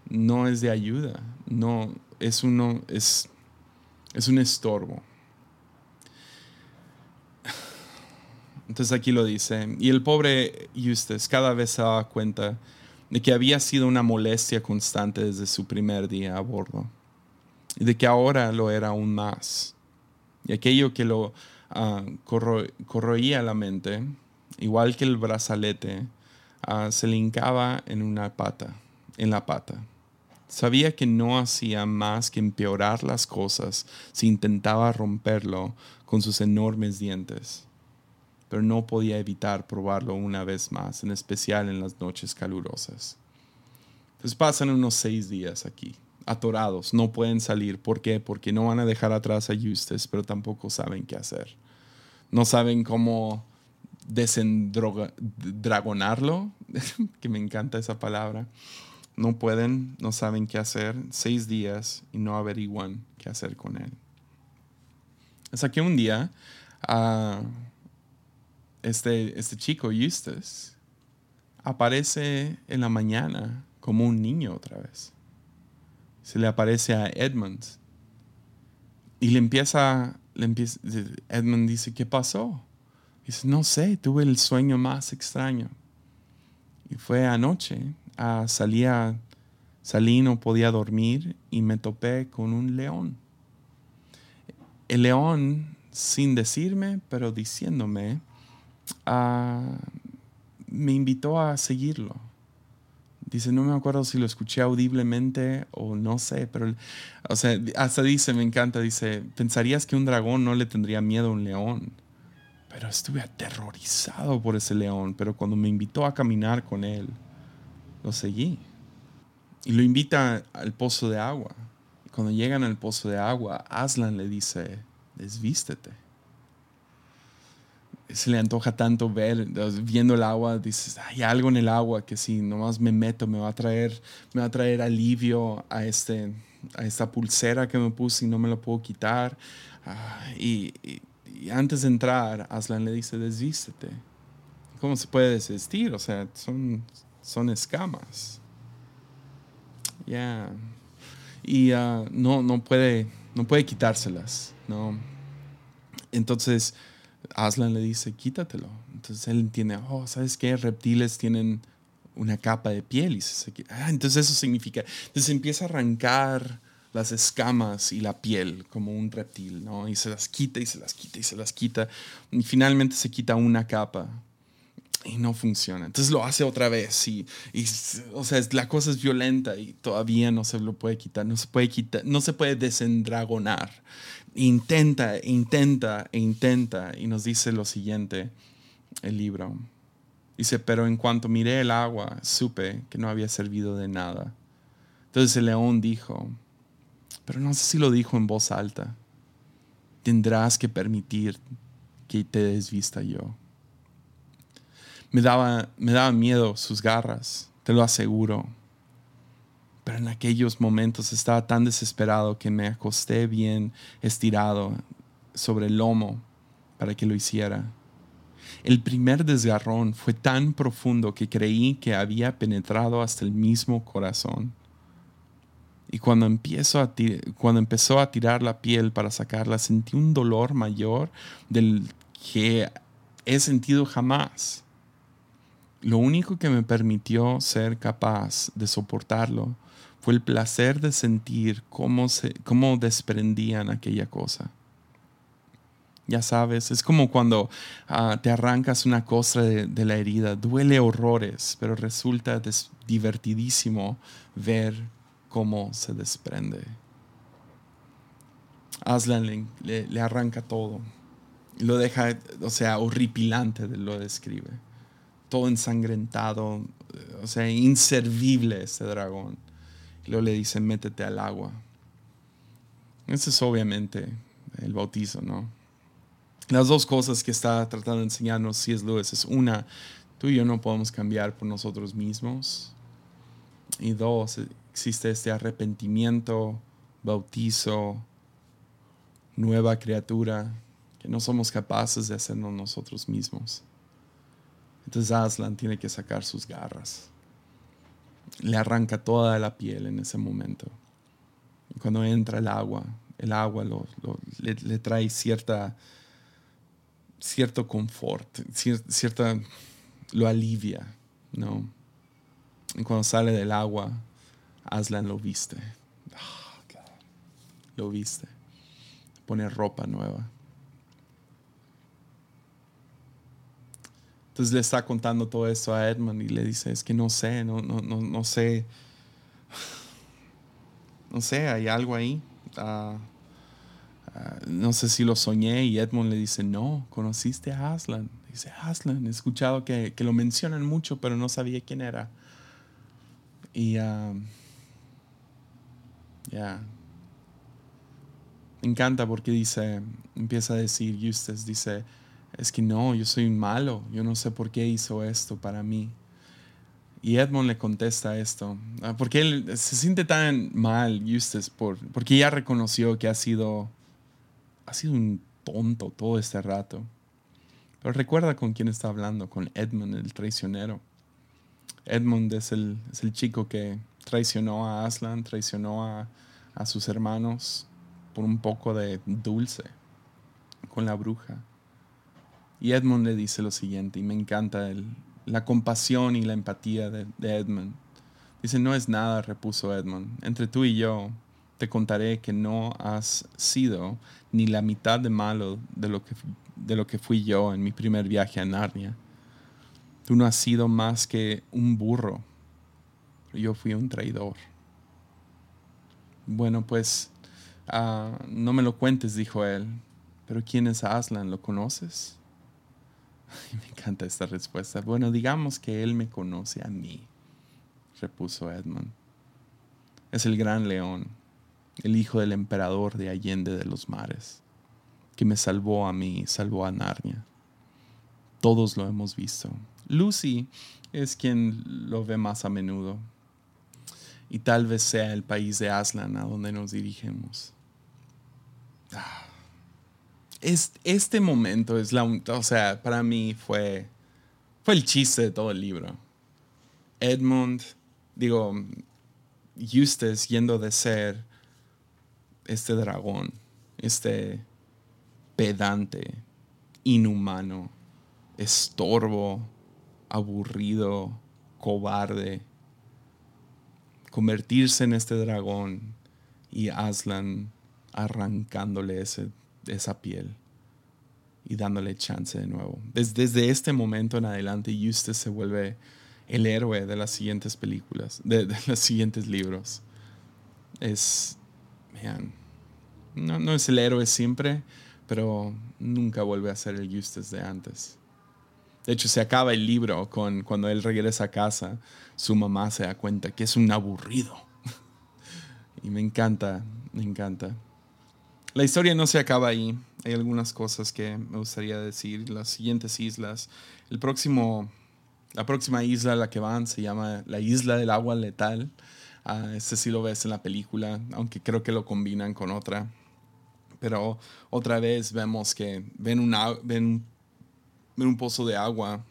no es de ayuda, no es uno es es un estorbo. Entonces aquí lo dice, y el pobre Eustace cada vez se daba cuenta de que había sido una molestia constante desde su primer día a bordo y de que ahora lo era aún más. Y aquello que lo uh, corroía la mente, igual que el brazalete, ah, se le hincaba en una pata, en la pata. Sabía que no hacía más que empeorar las cosas si intentaba romperlo con sus enormes dientes pero no podía evitar probarlo una vez más, en especial en las noches calurosas. Entonces pasan unos seis días aquí, atorados, no pueden salir. ¿Por qué? Porque no van a dejar atrás a Eustace, pero tampoco saben qué hacer. No saben cómo desendragonarlo, que me encanta esa palabra. No pueden, no saben qué hacer. Seis días y no averiguan qué hacer con él. Hasta que un día uh, este, este chico, Eustace, aparece en la mañana como un niño otra vez. Se le aparece a Edmund y le empieza, le empieza Edmund dice, ¿qué pasó? Dice, no sé, tuve el sueño más extraño. Y fue anoche, a, salía, salí, no podía dormir y me topé con un león. El león, sin decirme, pero diciéndome, me invitó a seguirlo. Dice, no me acuerdo si lo escuché audiblemente o no sé, pero, o sea, hasta dice, me encanta, dice, pensarías que un dragón no le tendría miedo a un león. Pero estuve aterrorizado por ese león, pero cuando me invitó a caminar con él, lo seguí. Y lo invita al pozo de agua. Cuando llegan al pozo de agua, Aslan le dice, desvístete se le antoja tanto ver, viendo el agua, dices, hay algo en el agua que si nomás me meto me va a traer, me va a traer alivio a, este, a esta pulsera que me puse y no me lo puedo quitar. Ah, y, antes de entrar, Aslan le dice, desvístete. ¿Cómo se puede desvestir? O sea, son, son escamas. Ya. Y ah, no, no, puede, no puede quitárselas, ¿no? Entonces, Aslan le dice, quítatelo. Entonces él entiende, oh, ¿sabes qué? Reptiles tienen una capa de piel. Y ah, entonces eso significa, entonces empieza a arrancar las escamas y la piel como un reptil, ¿no? Y se las quita y se las quita y se las quita. Y finalmente se quita una capa y no funciona. Entonces lo hace otra vez y, y, o sea, la cosa es violenta y todavía no se lo puede quitar, no se puede quitar, no se puede desendragonar intenta, intenta intenta. Y nos dice lo siguiente, el libro. Dice, pero en cuanto miré el agua, supe que no había servido de nada. Entonces el león dijo, pero no sé si lo dijo en voz alta, tendrás que permitir que te desvista yo. Me daba, me daba miedo sus garras, te lo aseguro pero en aquellos momentos estaba tan desesperado que me acosté bien estirado sobre el lomo para que lo hiciera. El primer desgarrón fue tan profundo que creí que había penetrado hasta el mismo corazón. Y cuando, empiezo a cuando empezó a tirar la piel para sacarla, sentí un dolor mayor del que he sentido jamás. Lo único que me permitió ser capaz de soportarlo fue el placer de sentir cómo, se, cómo desprendían aquella cosa. Ya sabes, es como cuando ah, te arrancas una costra de, la herida, duele horrores, pero resulta divertidísimo ver cómo se desprende. Aslan le, arranca todo, lo deja, o sea, horripilante, lo describe. Todo ensangrentado, o sea, inservible ese dragón. Luego le dice, métete al agua. Ese es obviamente el bautizo, ¿no? Las dos cosas que está tratando de enseñarnos C.S. Lewis es una, tú y yo no podemos cambiar por nosotros mismos. Y dos, existe este arrepentimiento, bautizo, nueva criatura, que no somos capaces de hacernos nosotros mismos. Entonces Aslan tiene que sacar sus garras le arranca toda la piel en ese momento. Y cuando entra el agua, el agua le, trae cierta, cierto confort, cierta, lo alivia, ¿no? Y cuando sale del agua, Aslan lo viste. Ah, lo viste. Pone ropa nueva. Entonces le está contando todo esto a Edmund y le dice, es que no sé, no, no, no, no sé. No sé, hay algo ahí. Ah, ah, no sé si lo soñé y Edmund le dice, no, conociste a Aslan. Dice, Aslan, he escuchado que, lo mencionan mucho, pero no sabía quién era. Y ah, ya. Me encanta porque dice, empieza a decir, Eustace dice, es que no, yo soy un malo, yo no sé por qué hizo esto para mí. Y Edmond le contesta esto, ah, porque él se siente tan mal, Eustace, por, porque ya reconoció que ha sido, ha sido un tonto todo este rato. Pero recuerda con quién está hablando, con Edmund, el traicionero. Edmund es el, es el chico que traicionó a Aslan, traicionó a, a sus hermanos por un poco de dulce con la bruja. Y Edmund le dice lo siguiente, y me encanta el, la compasión y la empatía de, Edmund. Dice, no es nada, repuso Edmund. Entre tú y yo te contaré que no has sido ni la mitad de malo de lo que, de lo que fui yo en mi primer viaje a Narnia. Tú no has sido más que un burro. Yo fui un traidor. Bueno, pues uh, no me lo cuentes, dijo él. Pero ¿quién es Aslan? ¿Lo conoces? me encanta esta respuesta. Bueno, digamos que él me conoce a mí, repuso Edmund. Es el gran león, el hijo del emperador de Allende de los mares, que me salvó a mí salvó a Narnia. Todos lo hemos visto. Lucy es quien lo ve más a menudo. Y tal vez sea el país de Aslan a donde nos dirigimos. Ah este momento es la, o sea, para mí fue, fue el chiste de todo el libro. Edmund, digo, Eustace yendo de ser este dragón, este pedante, inhumano, estorbo, aburrido, cobarde, convertirse en este dragón y Aslan arrancándole ese esa piel y dándole chance de nuevo. Desde, este momento en adelante, Eustace se vuelve el héroe de las siguientes películas, de, los siguientes libros. Es, man, no, no es el héroe siempre, pero nunca vuelve a ser el Eustace de antes. De hecho, se acaba el libro con cuando él regresa a casa, su mamá se da cuenta que es un aburrido. y me encanta, me encanta. La historia no se acaba ahí. Hay algunas cosas que me gustaría decir. Las siguientes islas. El próximo, la próxima isla a la que van se llama la Isla del Agua Letal. Uh, este sí lo ves en la película, aunque creo que lo combinan con otra. Pero otra vez vemos que ven, una, ven, ven un pozo de agua.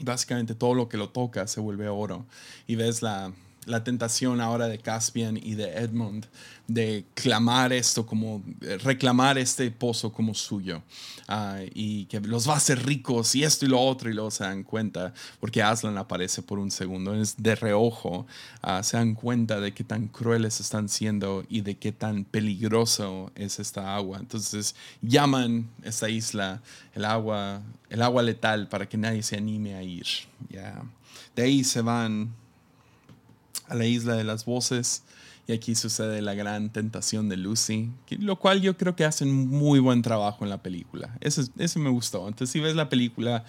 Básicamente todo lo que lo toca se vuelve oro. Y ves la, la tentación ahora de Caspian y de Edmund de clamar esto como, eh, reclamar este pozo como suyo ah, y que los va a hacer ricos y esto y lo otro y luego se dan cuenta, porque Aslan aparece por un segundo, es de reojo, uh, se dan cuenta de qué tan crueles están siendo y de qué tan peligroso es esta agua. Entonces llaman esta isla el agua, el agua letal para que nadie se anime a ir. De ahí se van a la isla de las voces. Y aquí sucede la gran tentación de Lucy, lo cual yo creo que hacen muy buen trabajo en la película. Eso, eso me gustó. Entonces, si ves la película,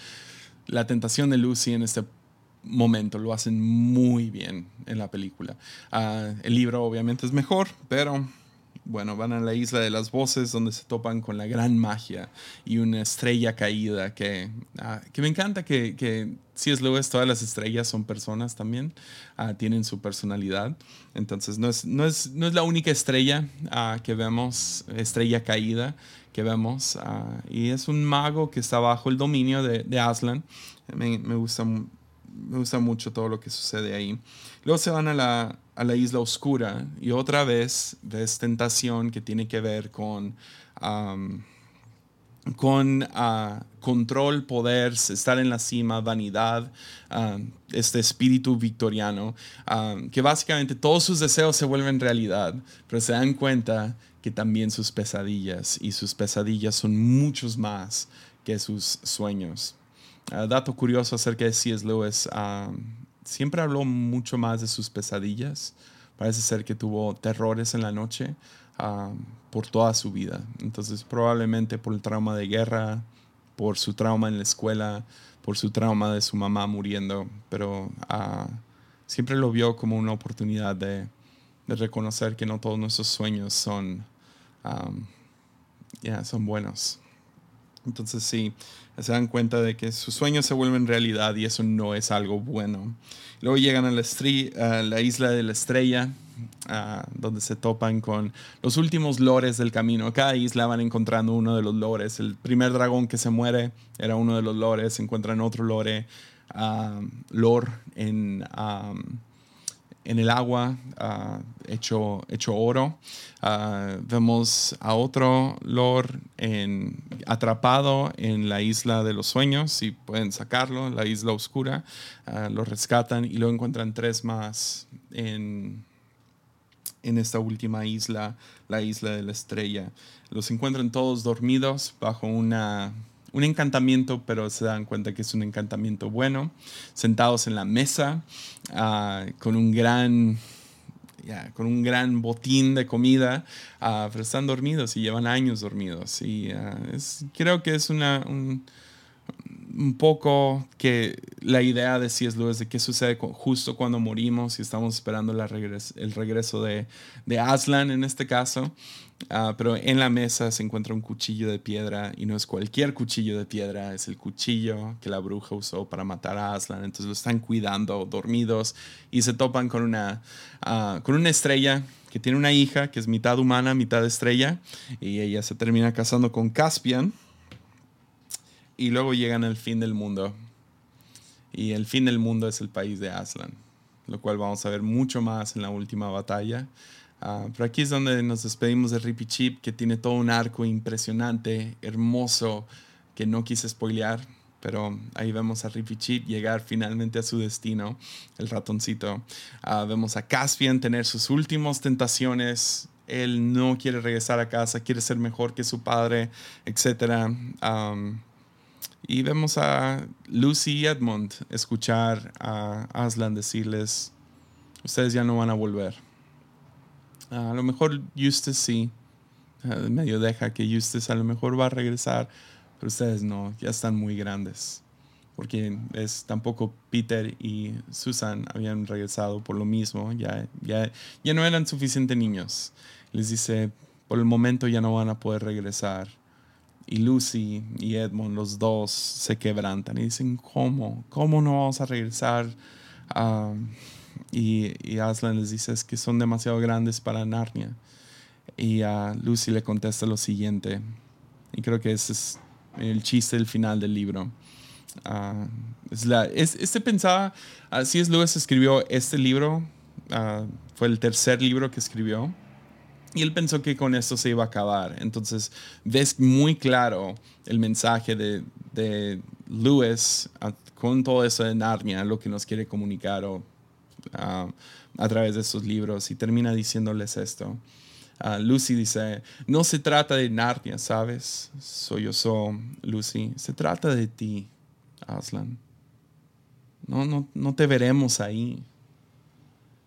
la tentación de Lucy en este momento lo hacen muy bien en la película. Uh, el libro obviamente es mejor, pero bueno, van a la isla de las voces donde se topan con la gran magia y una estrella caída que, ah, que me encanta que, que si es Lewis, todas las estrellas son personas también, ah, tienen su personalidad. Entonces no es, no es, no es la única estrella ah, que vemos, estrella caída que vemos. y es un mago que está bajo el dominio de, Aslan. Me, me, gusta, me gusta mucho todo lo que sucede ahí. Luego se van a la, a la isla oscura y otra vez ves tentación que tiene que ver con, con ah, control, poder, estar en la cima, vanidad, ah, este espíritu victoriano, ah, que básicamente todos sus deseos se vuelven realidad, pero se dan cuenta que también sus pesadillas y sus pesadillas son muchos más que sus sueños. Dato curioso acerca de C.S. Lewis siempre habló mucho más de sus pesadillas. Parece ser que tuvo terrores en la noche ah, por toda su vida. Entonces probablemente por el trauma de guerra, por su trauma en la escuela, por su trauma de su mamá muriendo, pero ah, siempre lo vio como una oportunidad de, reconocer que no todos nuestros sueños son, son buenos. Entonces sí, se dan cuenta de que sus sueños se vuelven realidad y eso no es algo bueno. Luego llegan a la, la isla de la estrella, donde se topan con los últimos lores del camino. Cada isla van encontrando uno de los lores. El primer dragón que se muere era uno de los lores, encuentran otro lore. um, Lor en, um, en el agua uh, hecho, hecho oro. Uh, vemos a otro Lor en, atrapado en la isla de los sueños, si pueden sacarlo, la isla oscura. Uh, lo rescatan y luego encuentran tres más en, en esta última isla, la isla de la estrella. Los encuentran todos dormidos bajo una un encantamiento, pero se dan cuenta que es un encantamiento bueno, sentados en la mesa uh, con un gran... Con un gran botín de comida, uh, pero están dormidos y llevan años dormidos. Y es, creo que es una, un, poco que la idea de C.S. Lewis de qué sucede justo cuando morimos y estamos esperando el regreso de, de Aslan en este caso. Uh, pero en la mesa se encuentra un cuchillo de piedra y no es cualquier cuchillo de piedra, es el cuchillo que la bruja usó para matar a Aslan. Entonces lo están cuidando dormidos y se topan con una, uh, con una estrella que tiene una hija que es mitad humana, mitad estrella y ella se termina casando con Caspian y luego llegan al fin del mundo. Y el fin del mundo es el país de Aslan, lo cual vamos a ver mucho más en la última batalla. Uh, pero aquí es donde nos despedimos de Rippy Chip, que tiene todo un arco impresionante, hermoso, que no quise spoilear, pero ahí vemos a Rippy Chip llegar finalmente a su destino, el ratoncito. Uh, vemos a Caspian tener sus últimas tentaciones. Él no quiere regresar a casa, quiere ser mejor que su padre, etc. Y vemos a Lucy y Edmund escuchar a Aslan decirles, ustedes ya no van a volver a lo mejor Eustace sí, uh, medio deja que Eustace a lo mejor va a regresar, pero ustedes no, ya están muy grandes. Porque es, tampoco Peter y Susan habían regresado por lo mismo, ya, ya, ya no eran suficientes niños. Les dice, por el momento ya no van a poder regresar. Y Lucy y Edmund, los dos, se quebrantan y dicen, ¿cómo? ¿Cómo no vamos a regresar? a y, y, Aslan les dice es que son demasiado grandes para Narnia. Y a Lucy le contesta lo siguiente, y creo que ese es el chiste del final del libro. Uh, es la, es, este pensaba, así es, Lewis escribió este libro, uh, fue el tercer libro que escribió, y él pensó que con esto se iba a acabar. Entonces ves muy claro el mensaje de, de Lewis uh, con todo eso de Narnia, lo que nos quiere comunicar o a través de sus libros y termina diciéndoles esto. Lucy dice, no se trata de Narnia, ¿sabes? Soy yo, soy Lucy. Se trata de ti, Aslan. No, no, no te veremos ahí.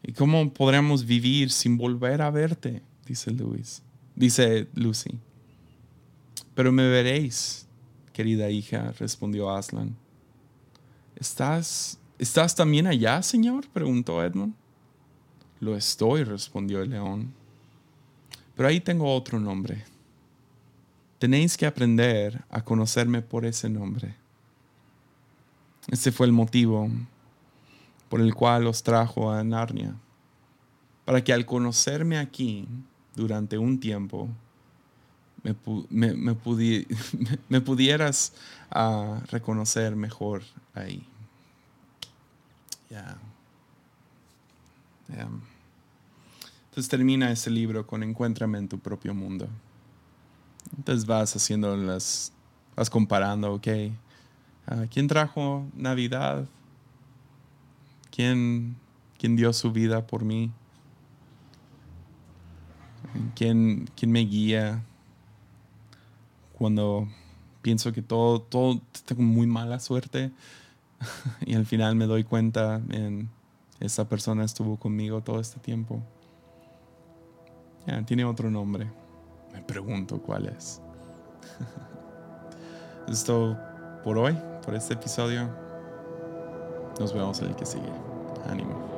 ¿Y cómo podremos vivir sin volver a verte? Dice Luis. Dice Lucy. Pero me veréis, querida hija, respondió Aslan. Estás ¿Estás también allá, señor? preguntó Edmund. Lo estoy, respondió el león. Pero ahí tengo otro nombre. Tenéis que aprender a conocerme por ese nombre. Ese fue el motivo por el cual os trajo a Narnia, para que al conocerme aquí durante un tiempo, me, pudieras ah, reconocer mejor ahí. Entonces termina ese libro con Encuéntrame en tu propio mundo. Entonces vas haciendo las, vas comparando, ok, uh, ¿quién trajo Navidad? ¿Quién, ¿Quién dio su vida por mí? ¿Quién, quién me guía cuando pienso que todo, todo tengo muy mala suerte? y al final me doy cuenta en esta persona estuvo conmigo todo este tiempo. tiene otro nombre. Me pregunto cuál es. Esto por hoy, por este episodio. Nos vemos en el que sigue. Ánimo.